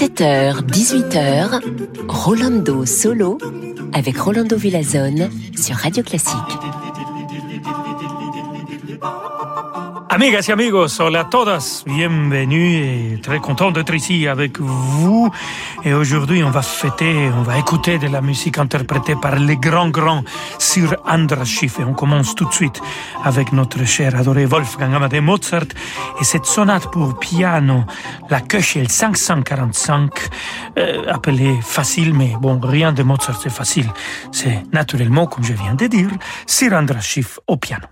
17h, 18h, Rolando Solo avec Rolando Villazone sur Radio Classique. Amigas y amigos, hola a todas, bienvenue et très content d'être ici avec vous. Et aujourd'hui, on va fêter, on va écouter de la musique interprétée par les grands grands Sir Andras Schiff. Et on commence tout de suite avec notre cher adoré Wolfgang Amadeus Mozart et cette sonate pour piano, la Köchel 545, euh, appelée facile, mais bon, rien de Mozart c'est facile. C'est naturellement, comme je viens de dire, Sir Andras Schiff au piano.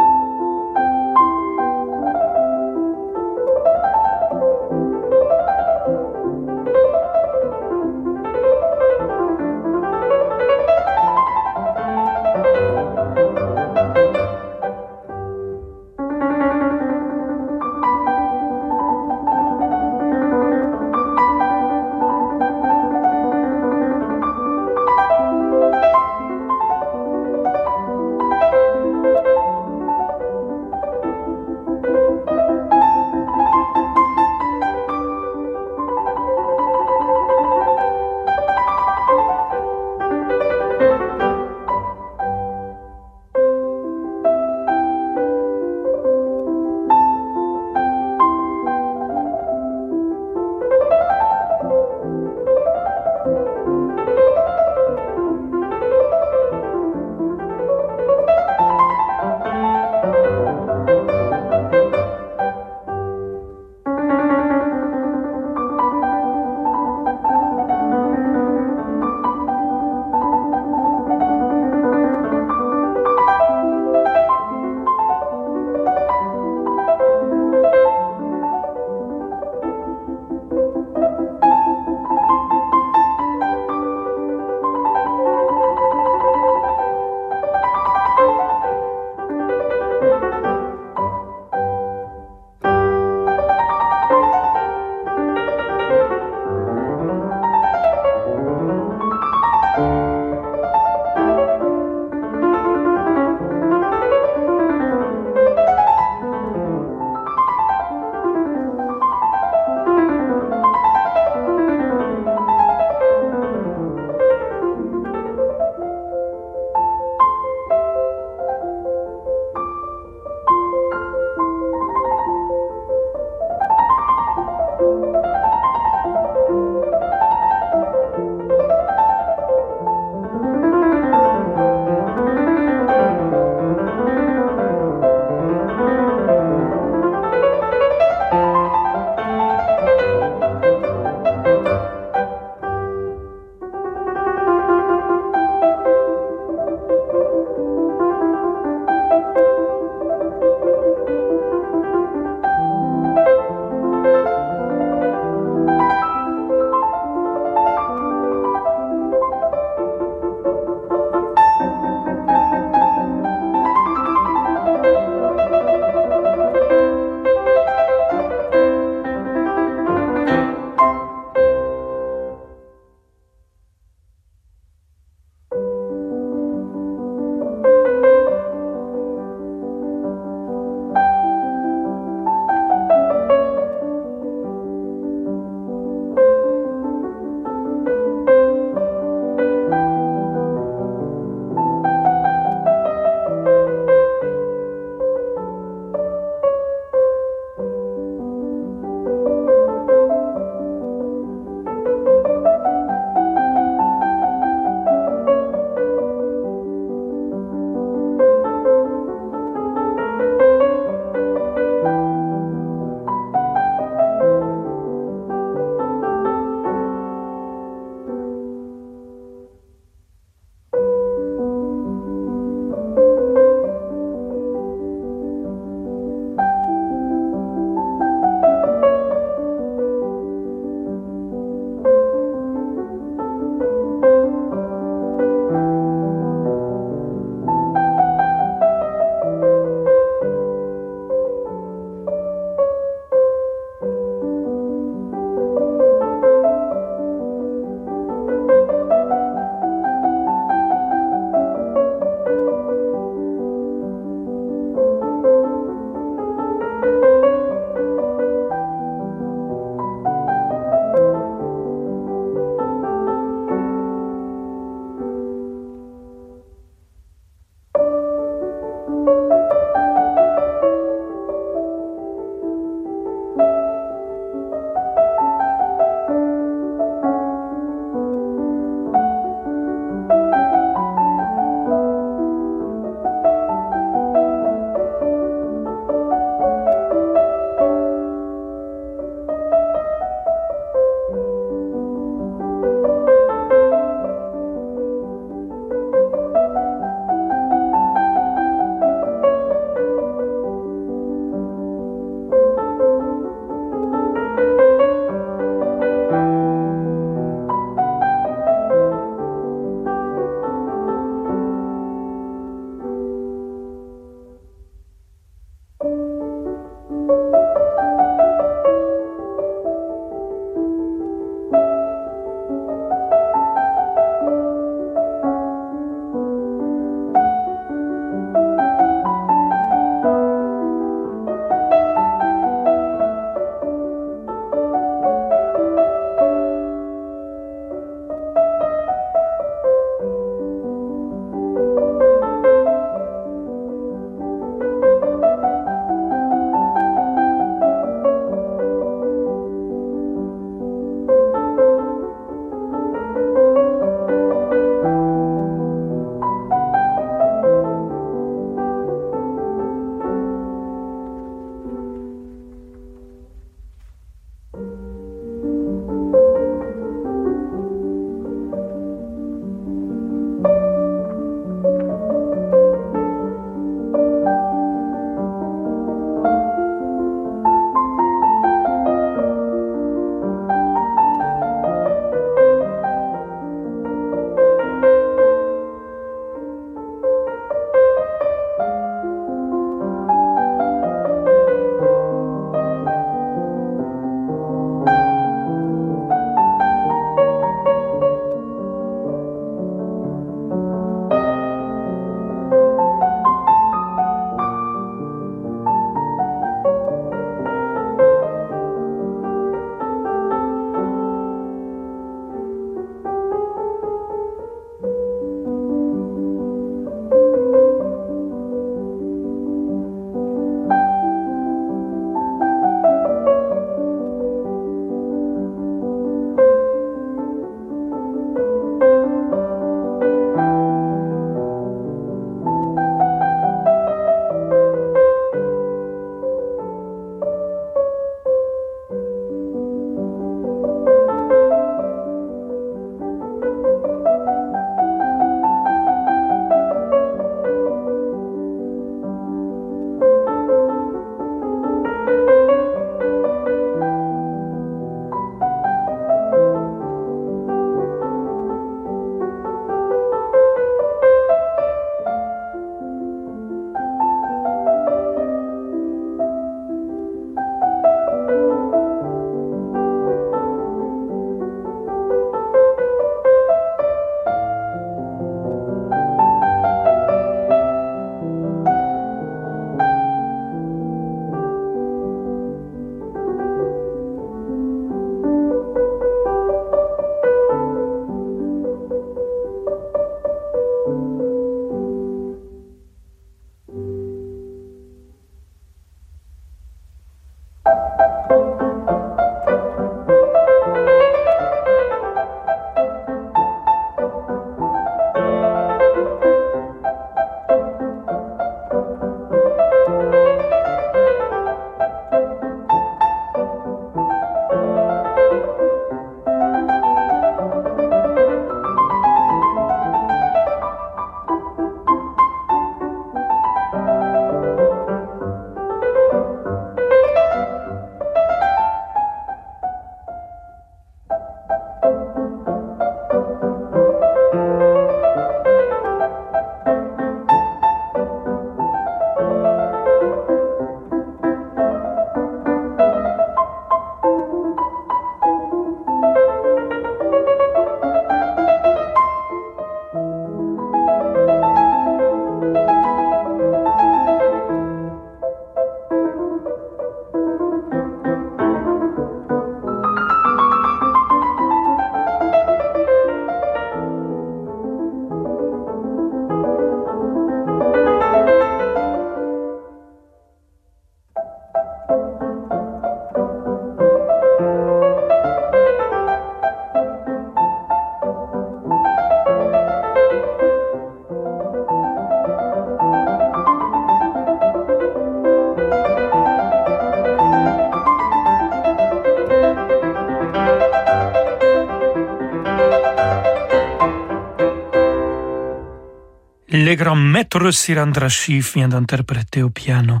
Grand maître Sirandra Schiff vient d'interpréter au piano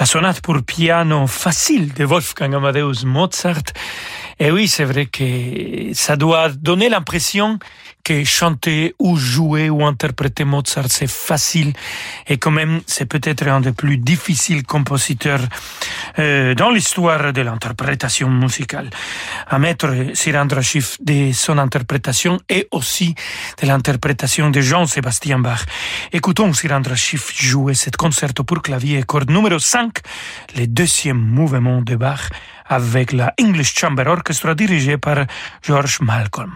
la sonate pour piano facile de Wolfgang Amadeus Mozart. Et oui, c'est vrai que ça doit donner l'impression que chanter ou jouer ou interpréter Mozart, c'est facile et quand même c'est peut-être un des plus difficiles compositeurs euh, dans l'histoire de l'interprétation musicale. À mettre Sirandra Schiff de son interprétation et aussi de l'interprétation de Jean-Sébastien Bach. Écoutons Sirandra Schiff jouer cet concerto pour clavier et corde numéro 5, le deuxième mouvement de Bach avec la English Chamber Orchestra dirigée par George Malcolm.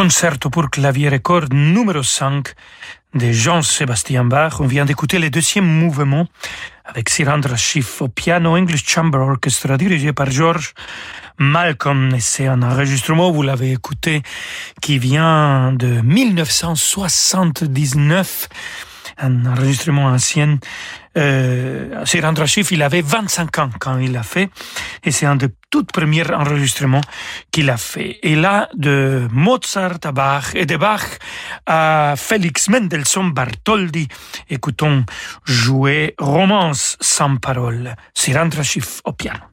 Concerto pour clavier et corde numéro 5 de Jean-Sébastien Bach. On vient d'écouter le deuxième mouvement avec Sirandra Schiff au piano English Chamber Orchestra dirigé par George Malcolm. C'est un enregistrement, vous l'avez écouté, qui vient de 1979 un enregistrement ancien. Euh, Sirandra Schiff, il avait 25 ans quand il l'a fait, et c'est un des tout premiers enregistrements qu'il a fait. Et là, de Mozart à Bach et de Bach à Félix Mendelssohn Bartholdi, écoutons jouer Romance sans parole, Sirandra Schiff au piano.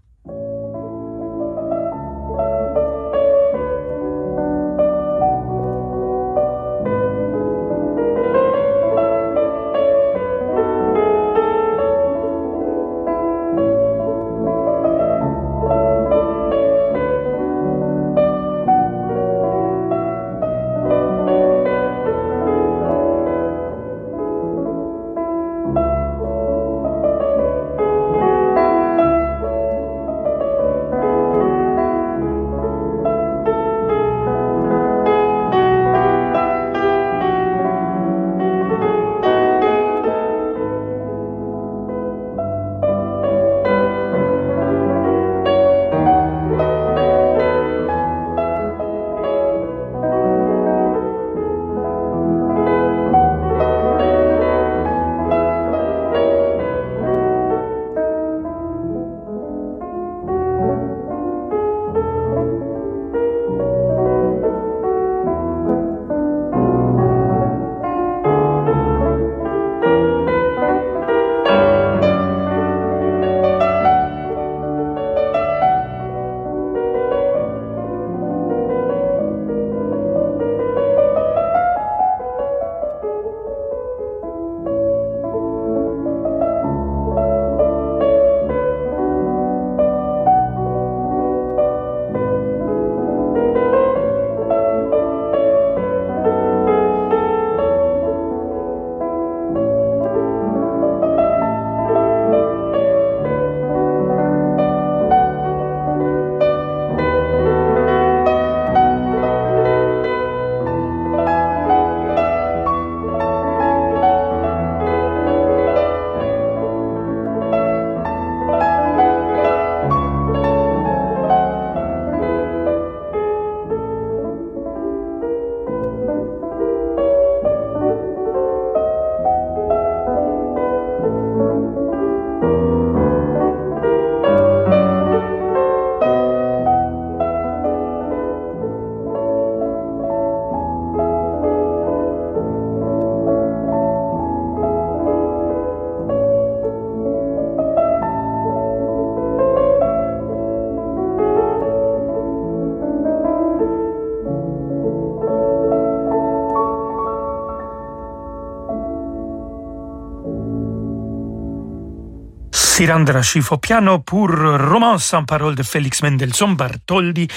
Sirandra Schiff au piano pour Romance en parole de Félix Mendelssohn Bartholdi.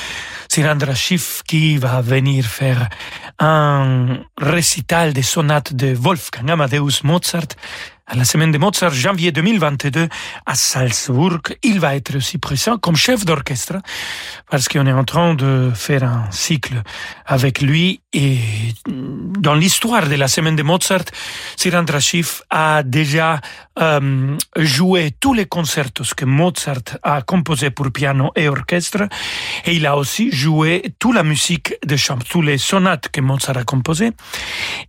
Sirandra Schiff qui va venir faire un récital des sonates de Wolfgang Amadeus Mozart à la semaine de Mozart, janvier 2022, à Salzbourg. Il va être aussi présent comme chef d'orchestre parce qu'on est en train de faire un cycle avec lui et dans l'histoire de la semaine de Mozart, Sirandra Schiff a déjà euh, joué tous les concertos que Mozart a composés pour piano et orchestre et il a aussi joué toute la musique de chambre, toutes les sonates que Mozart a composées.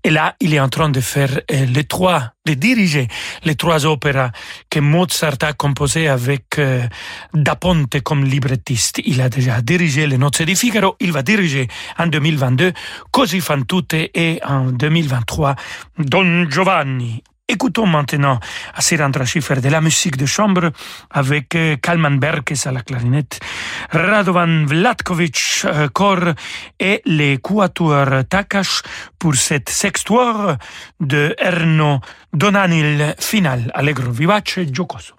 Et là, il est en train de faire euh, les trois de diriger les trois opéras que Mozart a composées avec euh, Da Ponte comme librettiste. Il a déjà dirigé Les Nozze di Figaro, il va diriger en 2022 Così fan tutte et en 2023 Don Giovanni. Écoutons maintenant à Sirandra Schiffer de la musique de chambre avec euh, Kalman Berkes à la clarinette, Radovan Vlatkovic euh, cor et les quatuors Takash pour cette sextoire de Erno Donanil final allegro vivace giocoso.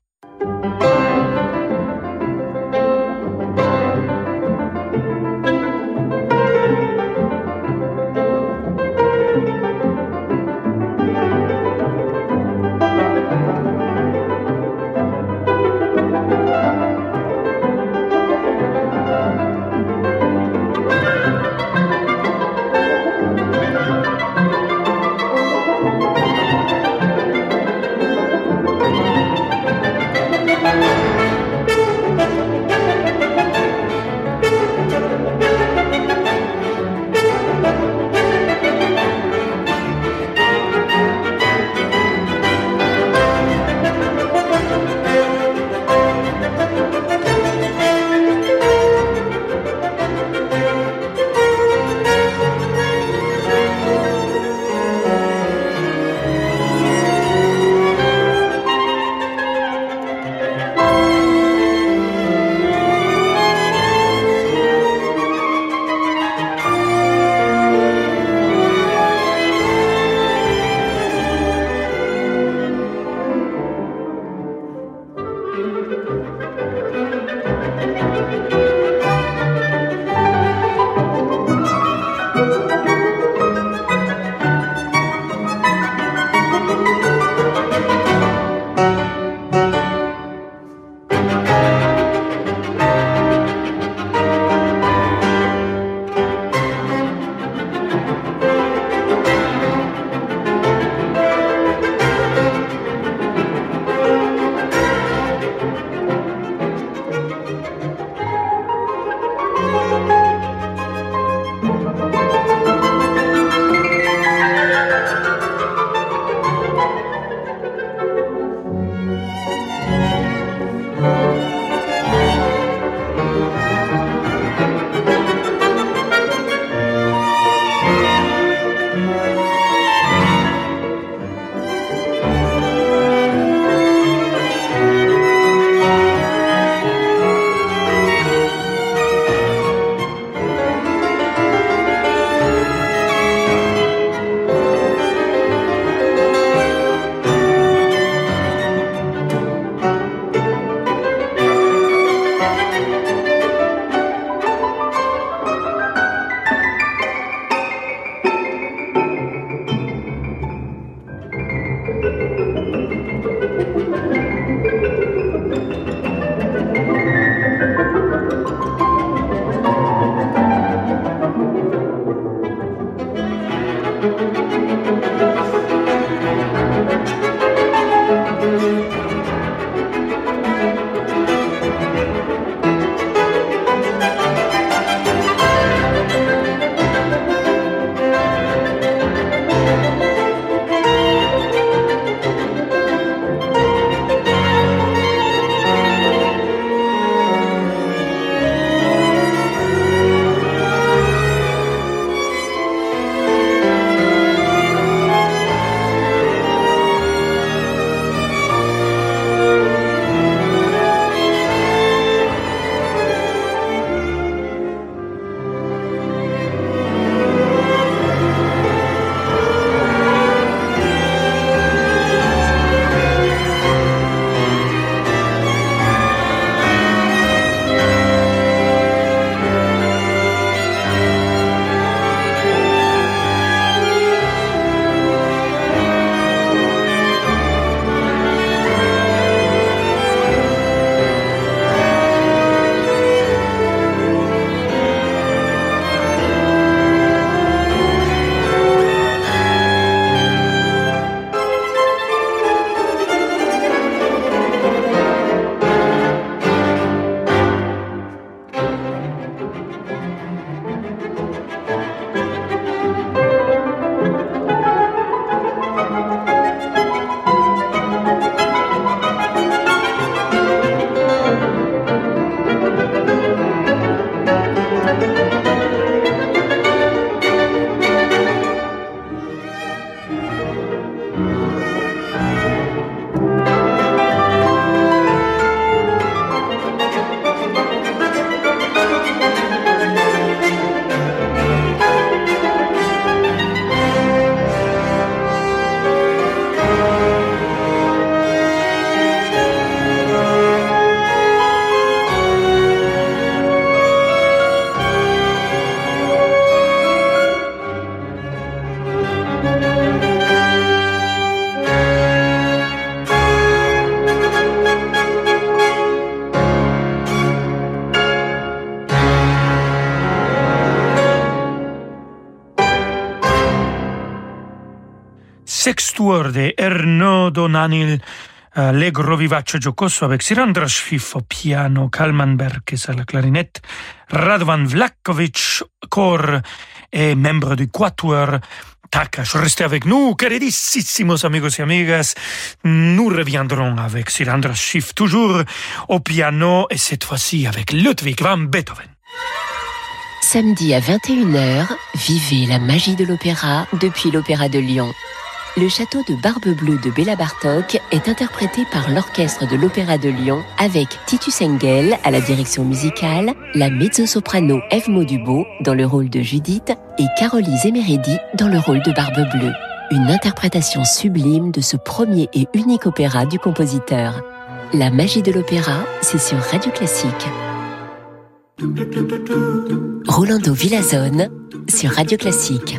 De Erno Donanil allegro vivace giocoso avec Sirandra Schiff au piano, Kalman Berkes à la clarinette, Radvan Vlakovic, corps et membre du quatuor Takash. Restez avec nous, queridissimos amigos et amigas. Nous reviendrons avec Sirandra Schiff, toujours au piano, et cette fois-ci avec Ludwig van Beethoven. Samedi à 21h, vivez la magie de l'opéra depuis l'Opéra de Lyon. Le château de Barbe Bleue de Béla Bartok est interprété par l'orchestre de l'Opéra de Lyon avec Titus Engel à la direction musicale, la mezzo-soprano Eve Maudubo dans le rôle de Judith et Carolise Emeredi dans le rôle de Barbe Bleue. Une interprétation sublime de ce premier et unique opéra du compositeur. La magie de l'opéra, c'est sur Radio Classique. Rolando Villazone sur Radio Classique.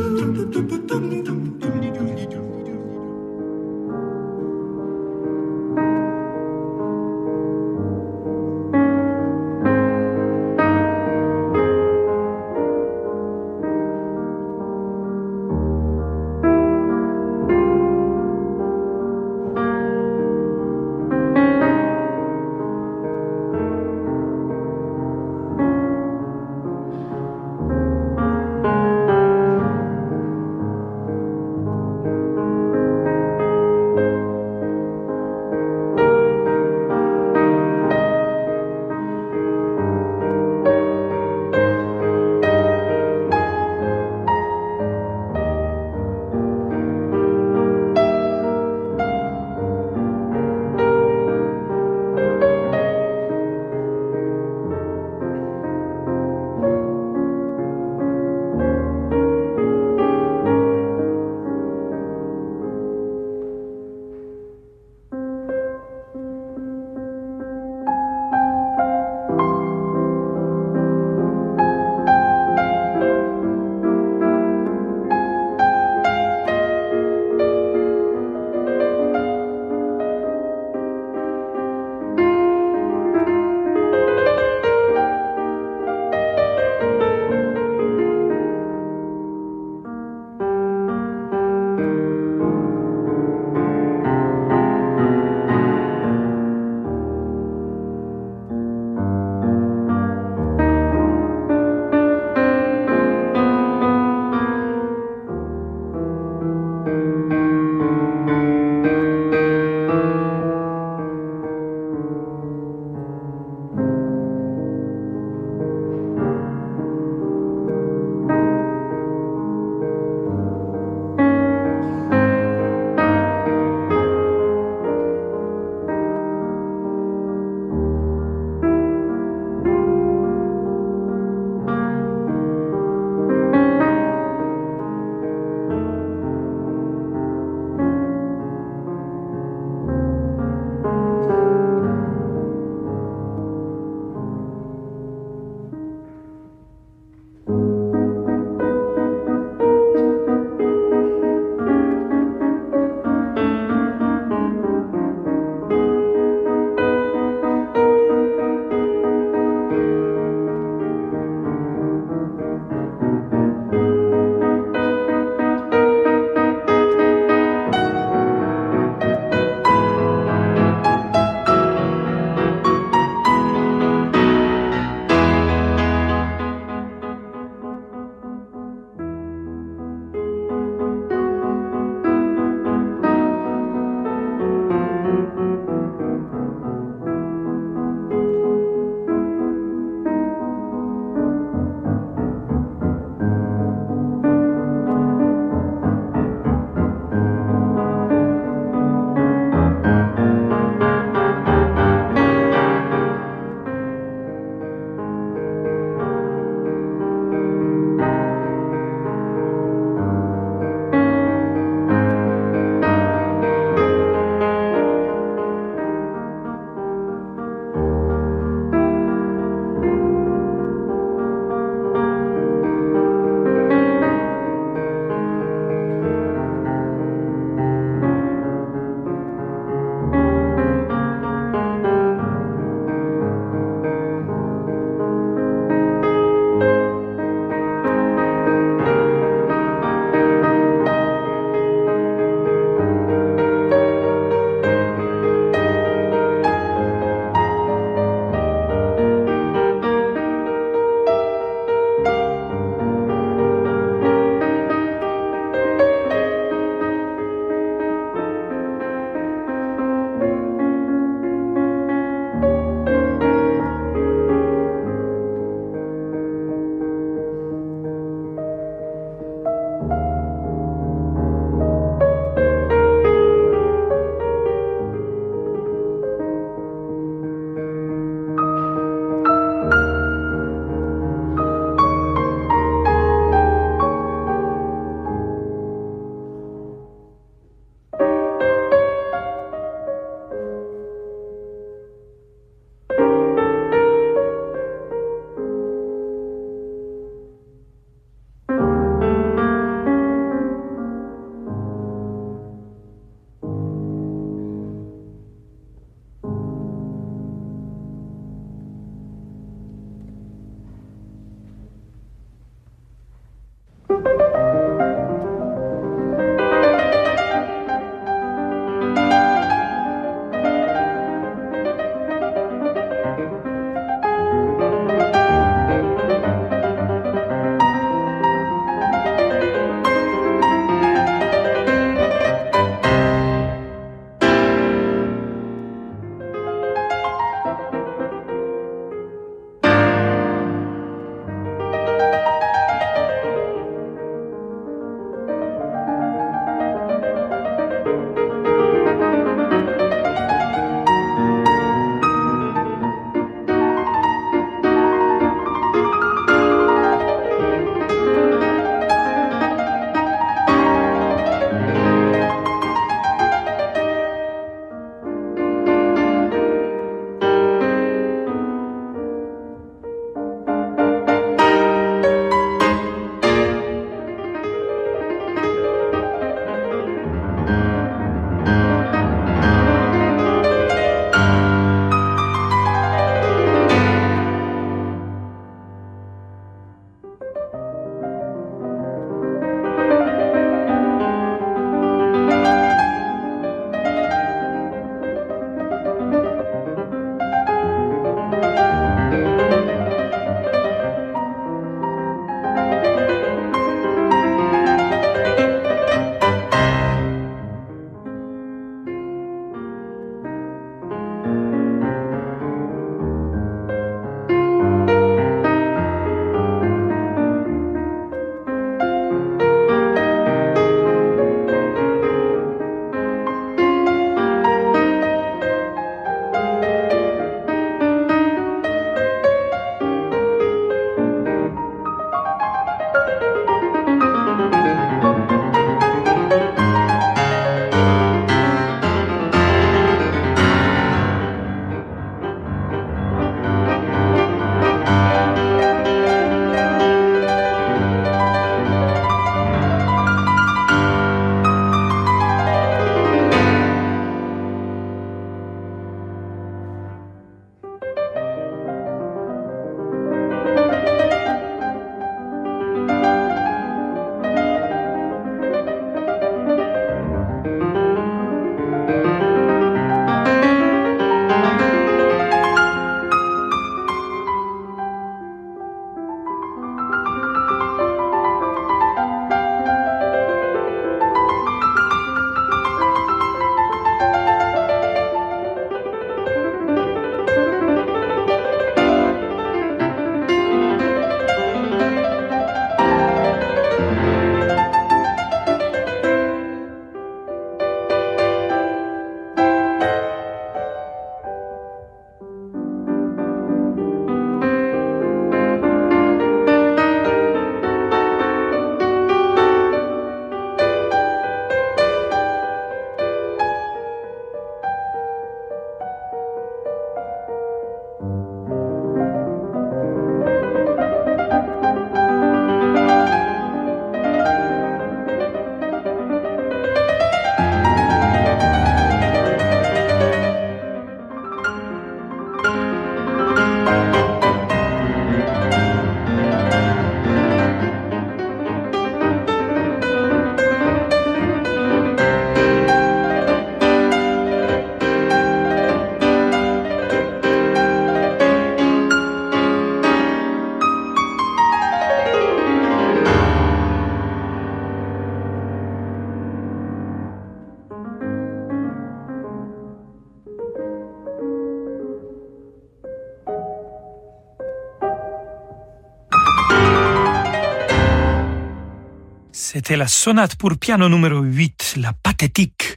c'était la sonate pour piano numéro 8, la pathétique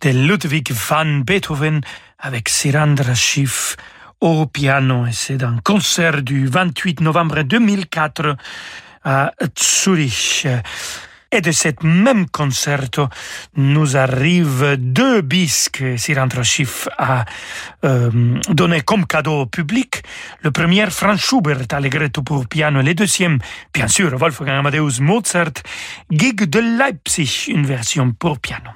de Ludwig van Beethoven avec Sirandra Schiff au piano. Et c'est un concert du 28 novembre 2004 à Zurich. Et de cette même concerto nous arrivent deux bis que Sirandra Schiff a euh, donné comme cadeau au public. Le premier, Franz Schubert, Allegretto pour piano. Et le deuxième, bien sûr, Wolfgang Amadeus Mozart, Gig de Leipzig, une version pour piano.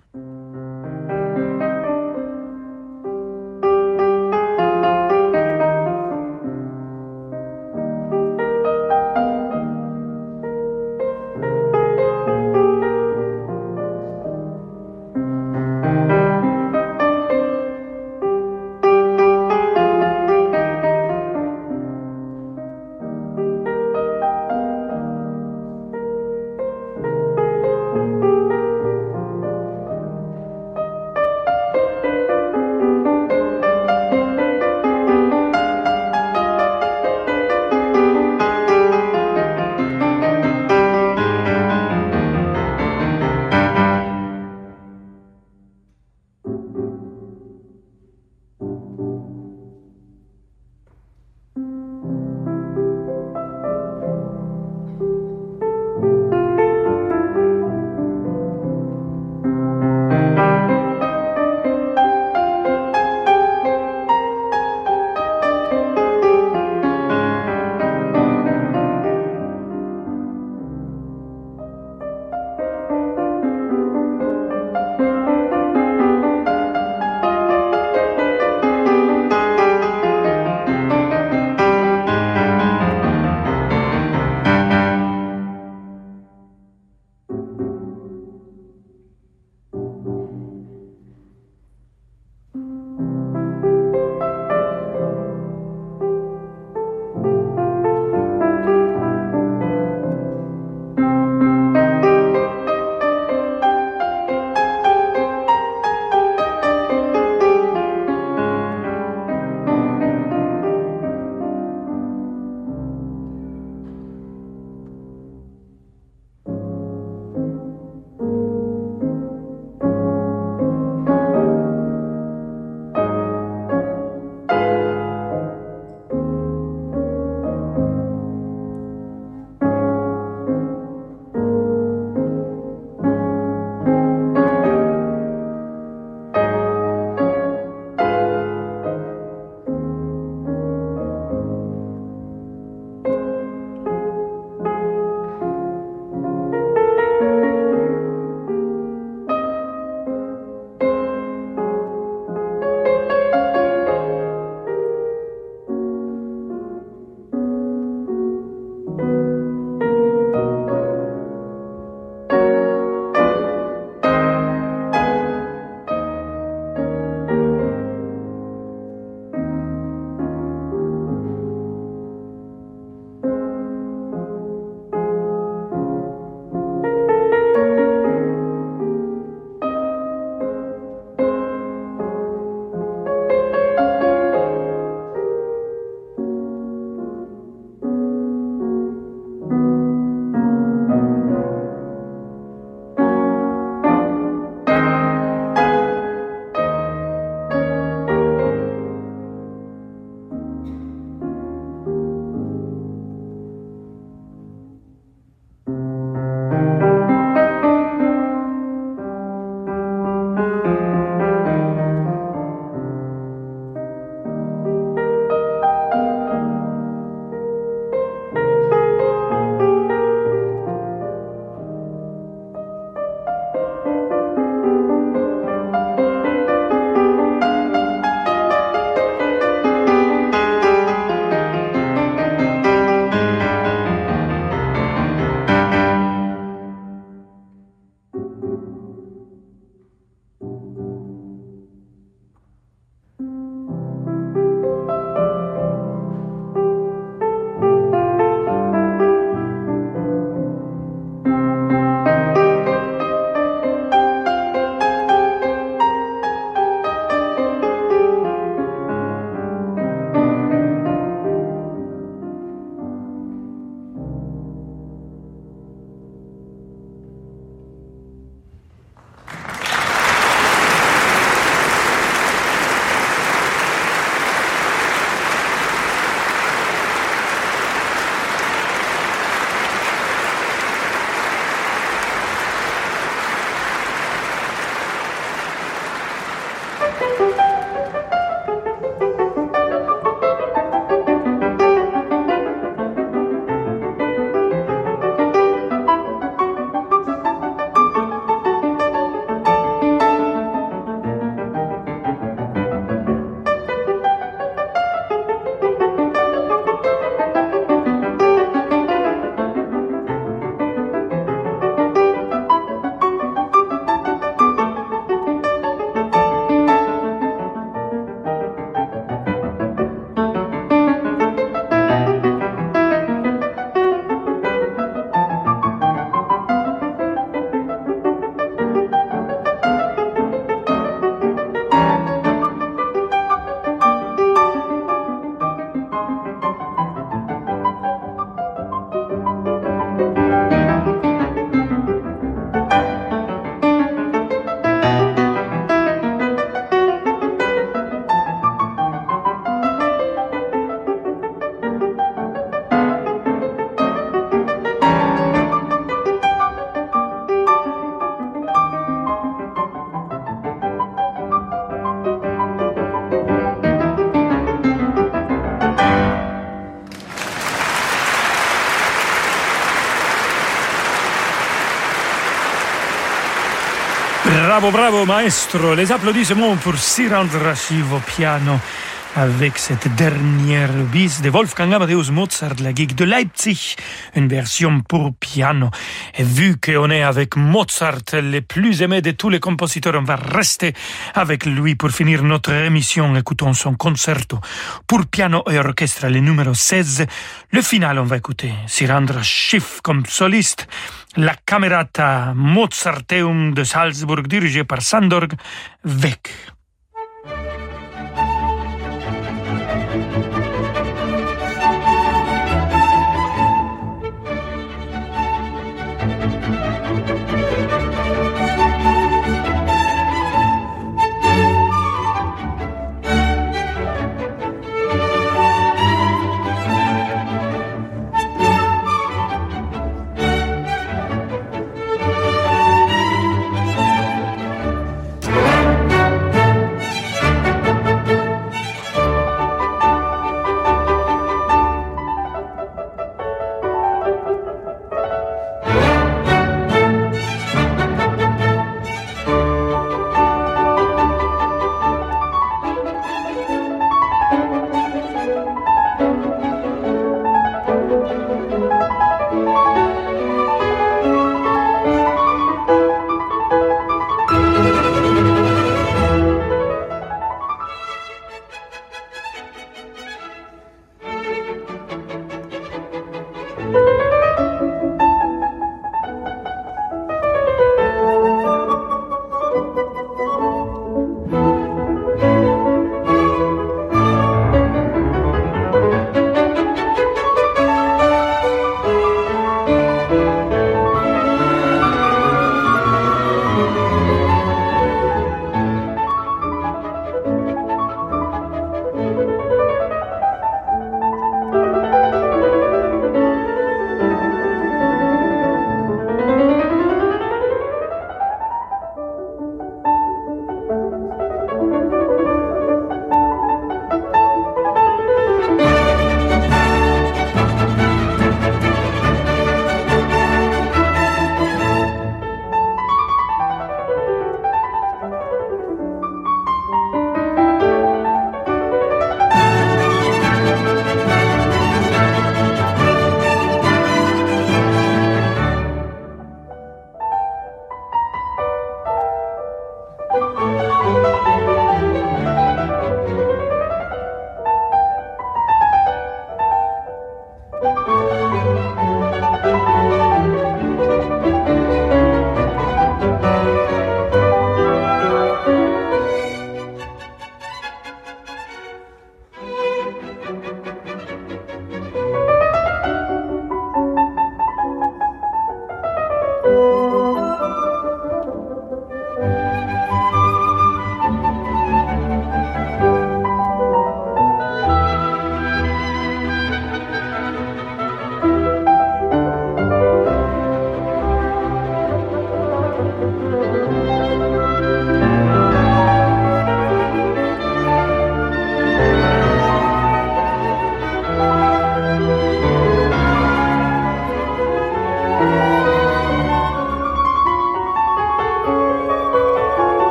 Bravo, bravo, maestro. Les applaudissements pour Sir Andras au piano avec cette dernière bis de Wolfgang Amadeus Mozart, la gigue de Leipzig, une version pour piano. Et vu qu'on est avec Mozart, le plus aimé de tous les compositeurs, on va rester avec lui pour finir notre émission. Écoutons son concerto pour piano et orchestre, le numéro 16. Le final, on va écouter Sirandra Schiff comme soliste, la Camerata Mozarteum de Salzburg dirigée par Sandorg Weck.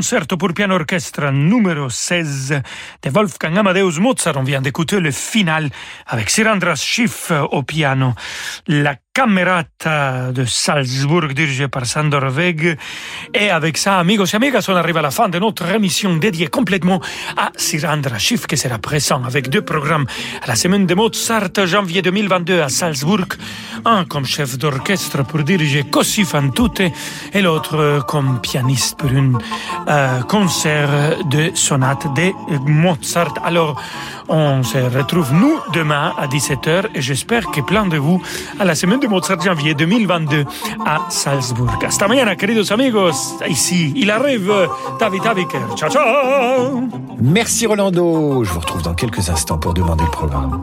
Concerto pour piano orchestre numéro 16 de Wolfgang Amadeus Mozart. On vient d'écouter le final avec Sirandras Schiff au piano. La Camerata de Salzburg dirigée par Sandor Weg. Et avec ça, amigos et amigas, on arrive à la fin de notre émission dédiée complètement à Sirandra Schiff qui sera présent avec deux programmes à la semaine de Mozart janvier 2022 à Salzburg. Un comme chef d'orchestre pour diriger Così fan tutte et l'autre comme pianiste pour un euh, concert de sonate de Mozart. Alors, on se retrouve nous demain à 17h et j'espère que plein de vous à la semaine de Mozart janvier 2022 à Salzburg. Hasta mañana, queridos amigos. Ici, il arrive David Aviker. Ciao, ciao. Merci Rolando. Je vous retrouve dans quelques instants pour demander le programme.